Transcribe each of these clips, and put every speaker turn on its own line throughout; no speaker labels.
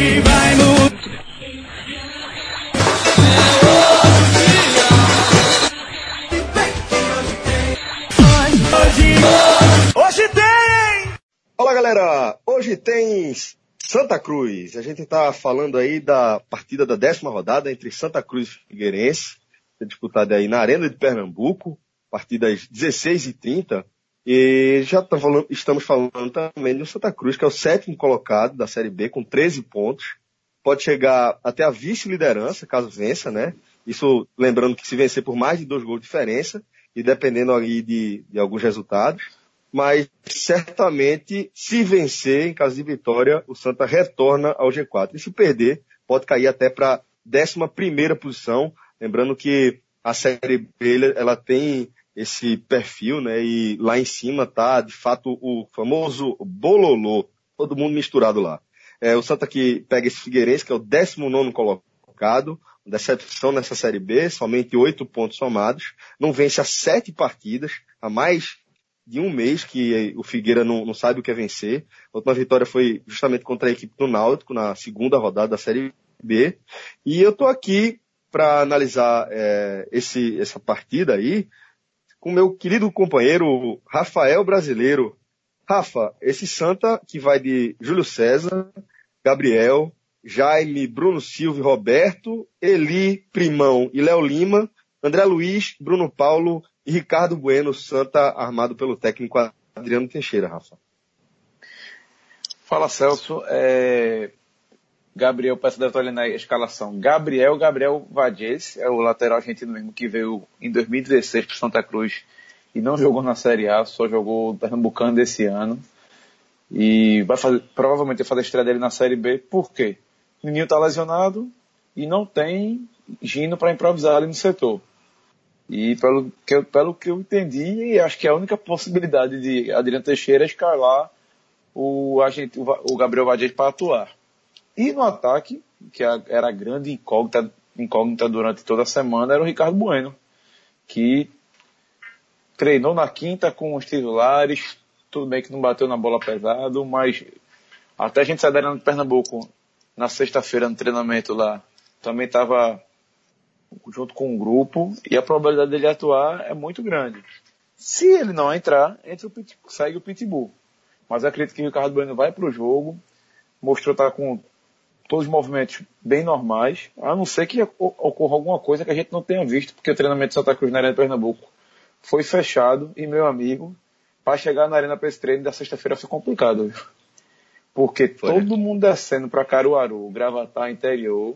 Hoje vai mudar. Hoje, hoje tem!
Fala galera, hoje tem Santa Cruz. A gente está falando aí da partida da décima rodada entre Santa Cruz e Figueirense, disputada aí na Arena de Pernambuco, partida às 16h30. E já tá falando, estamos falando também do Santa Cruz, que é o sétimo colocado da Série B, com 13 pontos. Pode chegar até a vice-liderança, caso vença, né? Isso lembrando que se vencer por mais de dois gols de diferença, e dependendo aí de, de alguns resultados. Mas certamente, se vencer, em caso de vitória, o Santa retorna ao G4. E se perder, pode cair até para a 11 posição. Lembrando que a Série B ela tem esse perfil, né? E lá em cima tá, de fato, o famoso bololô, todo mundo misturado lá. É, o Santa que pega esse Figueirense, que é o 19 colocado, decepção nessa Série B, somente oito pontos somados, não vence há sete partidas, há mais de um mês que o Figueira não, não sabe o que é vencer. A última vitória foi justamente contra a equipe do Náutico, na segunda rodada da Série B. E eu tô aqui para analisar é, esse, essa partida aí, com meu querido companheiro Rafael Brasileiro. Rafa, esse Santa que vai de Júlio César, Gabriel, Jaime, Bruno Silva Roberto, Eli, Primão e Léo Lima, André Luiz, Bruno Paulo e Ricardo Bueno, Santa armado pelo técnico Adriano Teixeira, Rafa.
Fala Celso, é... Gabriel, peço deve estar olhando a escalação. Gabriel, Gabriel Vadies, é o lateral argentino mesmo que veio em 2016 para Santa Cruz e não jogou na Série A, só jogou Pernambucano desse ano. E vai fazer, provavelmente vai fazer a estreia dele na Série B. Por quê? O menino está lesionado e não tem Gino para improvisar ali no setor. E pelo que, eu, pelo que eu entendi, acho que a única possibilidade de Adriano Teixeira é escalar o, agente, o Gabriel Vadies para atuar. E no ataque, que era a grande incógnita, incógnita durante toda a semana, era o Ricardo Bueno, que treinou na quinta com os titulares, tudo bem que não bateu na bola pesado, mas até a gente sair da de Pernambuco na sexta-feira no treinamento lá, também estava junto com o um grupo e a probabilidade dele atuar é muito grande. Se ele não entrar, entra o segue o Pitbull. Mas acredito que o Ricardo Bueno vai para o jogo, mostrou estar tá com todos os movimentos bem normais, a não ser que ocorra alguma coisa que a gente não tenha visto, porque o treinamento de Santa Cruz na Arena de Pernambuco foi fechado e, meu amigo, para chegar na Arena para esse treino da sexta-feira foi complicado. Viu? Porque foi. todo mundo descendo para Caruaru, Gravatar, interior,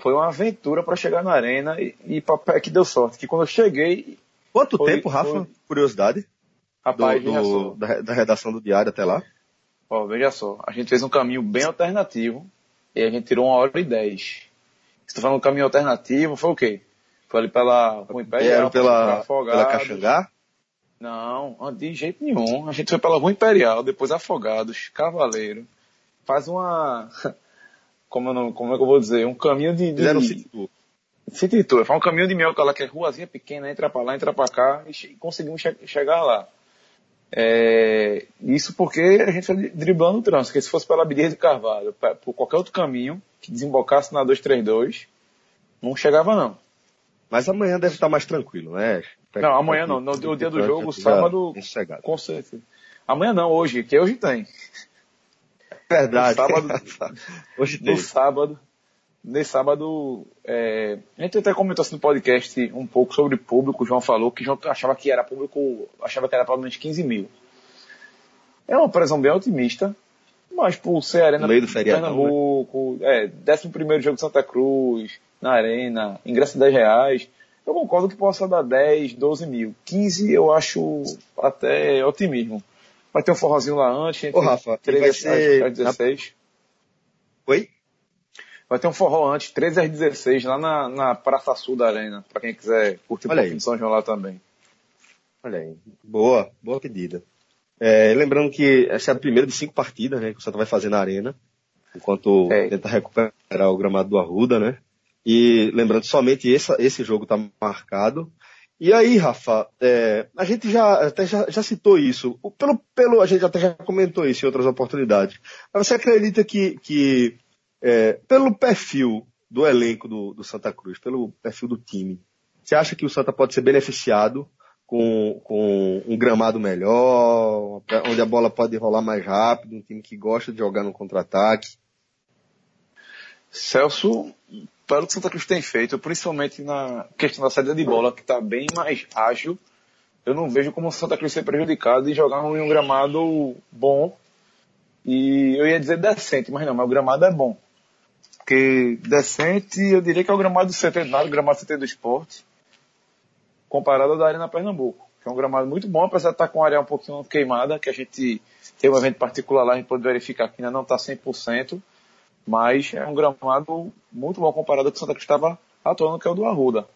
foi uma aventura para chegar na Arena e, e para que deu sorte. Que quando eu cheguei.
Quanto foi, tempo, Rafa? Foi... Curiosidade.
Rapaz,
do, do da, da redação do diário até lá?
Ó, veja só, a gente fez um caminho bem alternativo e a gente tirou uma hora e dez. Se tu falando caminho alternativo, foi o quê? Foi ali pela Rua
Imperial, pela, pela Caxangá?
Não, de jeito nenhum. A gente foi pela Rua Imperial, depois Afogados, Cavaleiro. Faz uma. Como, não, como é que eu vou dizer? Um caminho de. de
Fizeram City Tour.
City Tour. Faz um caminho de mel, lá que é ruazinha pequena, entra pra lá, entra pra cá e conseguimos che chegar lá. É, isso porque a gente foi driblando o trânsito, porque se fosse pela Abdias de Carvalho, por qualquer outro caminho que desembocasse na 232, não chegava não.
Mas amanhã deve estar mais tranquilo, né?
Não, amanhã não. No, no dia do jogo, sábado, com certeza. Amanhã não, hoje, que hoje tem.
Verdade.
No sábado, hoje tem. No sábado, nesse sábado, é, a gente até comentou assim no podcast um pouco sobre público, o João falou que João achava que era público, achava que era pelo menos 15 mil. É uma previsão bem otimista, mas por ser Arena
meio do feriado,
Pernambuco, né? é, 11 primeiro jogo de Santa Cruz, na Arena, ingresso 10 reais, eu concordo que possa dar 10, 12 mil. 15 eu acho até otimismo. Vai ter um forrozinho lá antes, entre
Ô, Rafa, 13 vai ser...
16.
Oi?
Vai ter um forró antes, 13 às 16, lá na, na Praça Sul da Arena, para quem quiser curtir Olha o de São João lá também.
Olha aí. Boa, boa pedida. É, lembrando que essa é a primeira de cinco partidas, né, que o Santa vai fazer na Arena, enquanto é. tenta recuperar o gramado do Arruda, né? E lembrando, somente esse, esse jogo está marcado. E aí, Rafa, é, a gente já até já, já, citou isso. Pelo, pelo, a gente até já comentou isso em outras oportunidades. Mas você acredita que, que É, pelo perfil do elenco do, do, Santa Cruz, pelo perfil do time, você acha que o Santa pode ser beneficiado com, com um gramado melhor, onde a bola pode rolar mais rápido, um time que gosta de jogar no contra-ataque?
Celso, pelo que o Santa Cruz tem feito, principalmente na questão da saída de bola, que está bem mais ágil, eu não vejo como o Santa Cruz ser prejudicado e jogar em um gramado bom. E eu ia dizer decente, mas não, mas o gramado é bom. Porque decente, eu diria que é o gramado do centenário, o gramado do do esporte, comparado ao da Arena Pernambuco, que é um gramado muito bom, apesar de estar com a área um pouquinho queimada, que a gente tem um evento particular lá, a gente pode verificar que ainda não está 100%, mas é um gramado muito bom comparado ao que o Santa Cruz estava atuando, que é o do Arruda.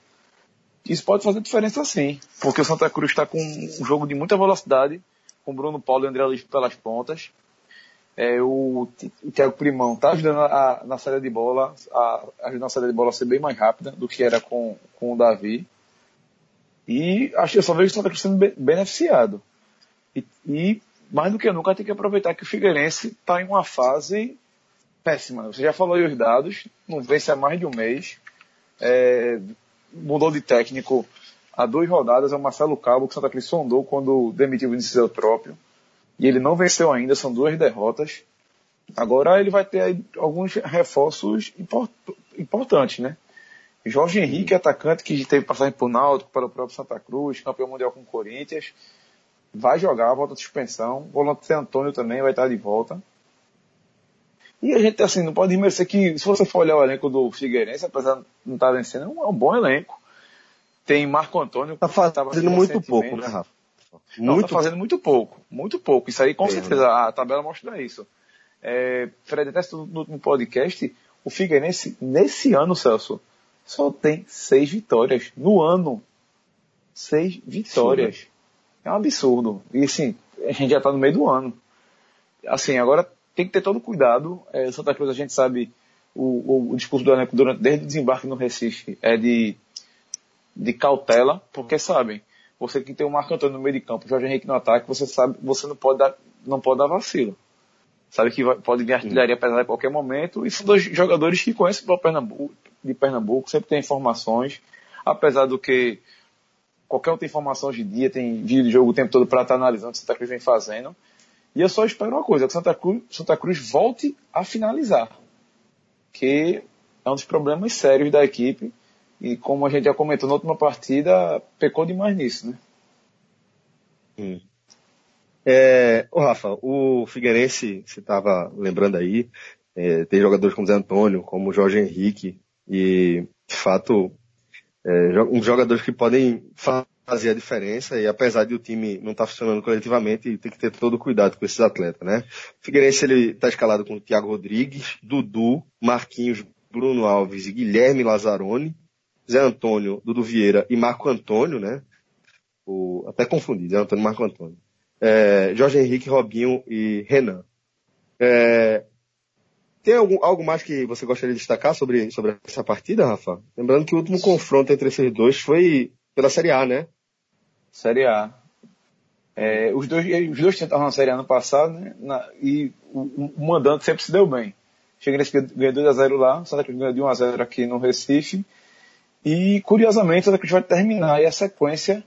Isso pode fazer diferença sim, porque o Santa Cruz está com um jogo de muita velocidade, com Bruno Paulo e André Luiz pelas pontas. É, o, Thiago Primão está ajudando a, na saída de bola, a, ajudando a saída de bola a ser bem mais rápida do que era com, com o Davi. E acho que eu só vejo o Santa Cruz sendo beneficiado. E, e, mais do que nunca tem que aproveitar que o Figueirense está em uma fase péssima. Você já falou aí os dados, não vence há mais de um mês. É, mudou de técnico há duas rodadas, é o Marcelo Cabo, que o Santa Cruz sondou quando demitiu o Vinícius próprio. E ele não venceu ainda, são duas derrotas. Agora ele vai ter alguns reforços import importantes, né? Jorge Henrique, atacante que teve passagem por Náutico, para o próprio Santa Cruz, campeão mundial com o Corinthians, vai jogar, volta de suspensão. O volante Antônio também vai estar de volta. E a gente, assim, não pode esquecer que, se você for olhar o elenco do Figueirense, apesar de não estar vencendo, é um bom elenco. Tem Marco Antônio.
Tá fazendo muito pouco, né, Rafa?
Não, muito... tá fazendo muito pouco. Muito pouco. Isso aí, com certeza, a tabela mostra isso. É, Fred, até no último podcast, o Figueirense, nesse ano, Celso, só tem seis vitórias. No ano. Seis vitórias. Sim. É um absurdo. E assim, a gente já tá no meio do ano. Assim, agora tem que ter todo cuidado. É, Santa Cruz, a gente sabe, o, o, o discurso do elenco durante, desde o desembarque no Recife é de, de cautela, porque sabem, você que tem o Marco Antônio no meio de campo, Jorge Henrique no ataque, você sabe, você não pode dar, não pode dar vacilo. Sabe que vai, pode vir artilharia pesada a qualquer momento, e são dois jogadores que conhecem o Pernambuco, de Pernambuco, sempre tem informações, apesar do que qualquer outra informação hoje em dia, tem vídeo de jogo o tempo todo para estar analisando o que Santa Cruz vem fazendo. E eu só espero uma coisa, que Santa Cruz, Santa Cruz volte a finalizar. Que é um dos problemas sérios da equipe. E como a gente já comentou na última partida, pecou demais nisso, né?
Hum. É, Rafa, o Figueirense, você estava lembrando aí, é, tem jogadores como Zé Antônio, como Jorge Henrique, e de fato, é, uns jogadores que podem fazer a diferença e apesar de o time não estar tá funcionando coletivamente, tem que ter todo cuidado com esses atletas, né? O Figueirense ele está escalado com o Thiago Rodrigues, Dudu, Marquinhos, Bruno Alves e Guilherme Lazzaroni, Zé Antônio, Dudu Vieira e Marco Antônio, né? O, até confundi, Zé Antônio e Marco Antônio. É, Jorge Henrique, Robinho e Renan. É, tem algum, algo mais que você gostaria de destacar sobre, sobre essa partida, Rafa? Lembrando que o último confronto entre esses dois foi pela Série A, né?
Série A. É, os dois, os dois tentaram na Série A ano passado, né? Na, e o, o, mandante sempre se deu bem. Chega nesse ganhou 2x0 lá, Santa Cruz ganhou de 1x0 aqui no Recife. E, curiosamente, Santa Cruz vai terminar a sequência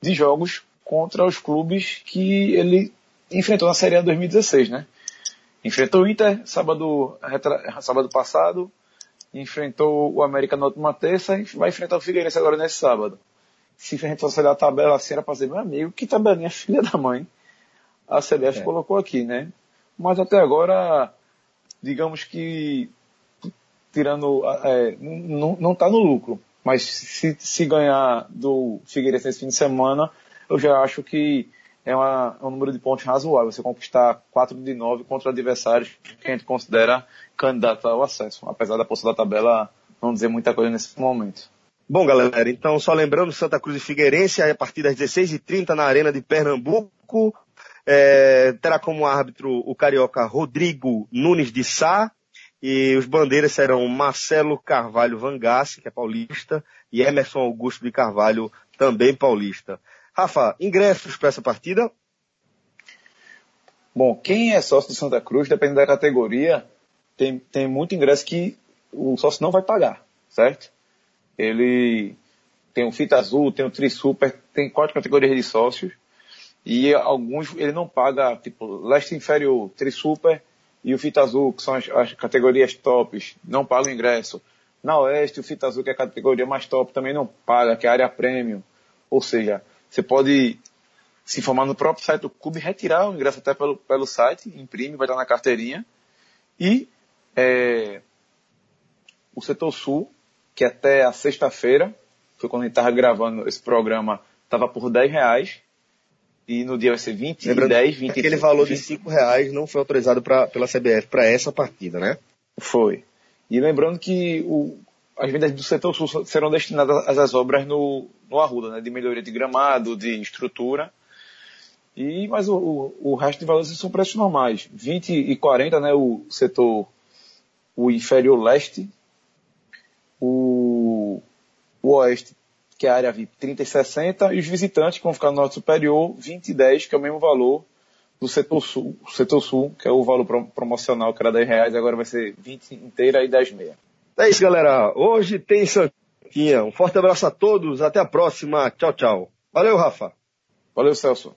de jogos contra os clubes que ele enfrentou na Série A 2016, né? Enfrentou o Inter sábado, sábado passado, enfrentou o América na última terça e vai enfrentar o Figueirense agora nesse sábado se a gente fosse olhar a tabela assim, era para dizer, meu amigo, que tabelinha filha da mãe a CBF é. colocou aqui, né? Mas até agora, digamos que, tirando, é, não está no lucro. Mas se, se ganhar do Figueirense nesse fim de semana, eu já acho que é, uma, é um número de pontos razoável. Você conquistar 4 de 9 contra adversários que a gente considera candidato ao acesso. Apesar da poça da tabela não dizer muita coisa nesse momento.
Bom, galera, então só lembrando, Santa Cruz e Figueirense, a partir das 16h30 na Arena de Pernambuco, é, terá como árbitro o carioca Rodrigo Nunes de Sá, e os bandeiras serão Marcelo Carvalho Vangassi, que é paulista, e Emerson Augusto de Carvalho, também paulista. Rafa, ingressos para essa partida?
Bom, quem é sócio do Santa Cruz, dependendo da categoria, tem, tem muito ingresso que o sócio não vai pagar, certo? Ele tem o Fita Azul, tem o Tri Super, tem quatro categorias de sócios. E alguns ele não paga, tipo, leste inferior, Tri Super e o Fita Azul, que são as, as categorias tops, não pagam ingresso. Na Oeste, o Fita Azul, que é a categoria mais top, também não paga, que é a área premium. Ou seja, você pode se informar no próprio site do clube, retirar o ingresso até pelo, pelo site, imprime, vai estar na carteirinha. E é, o setor sul, que até a sexta-feira, foi quando a gente estava gravando esse programa, estava por 10 reais. E no dia vai ser 20,
Lembrando
10, 20
Aquele valor de 5 reais não foi autorizado pra, pela CBF para essa partida, né?
Foi. E lembrando que o, as vendas do setor sul serão destinadas às, às obras no, no Arruda, né, de melhoria de gramado, de estrutura. E, mas o, o, o resto de valores são preços normais. 20 e 40, né, o setor, o inferior leste, o, o oeste, que é a área VIP, 30 e 60, e os visitantes que vão ficar no norte superior, 20 e 10, que é o mesmo valor do setor sul, setor sul, que é o valor promocional, que era 10 reais, agora vai ser 20 inteira e 10 meia.
É isso, galera. Hoje tem Santinha. Um forte abraço a todos. Até a próxima. Tchau, tchau. Valeu, Rafa.
Valeu, Celso.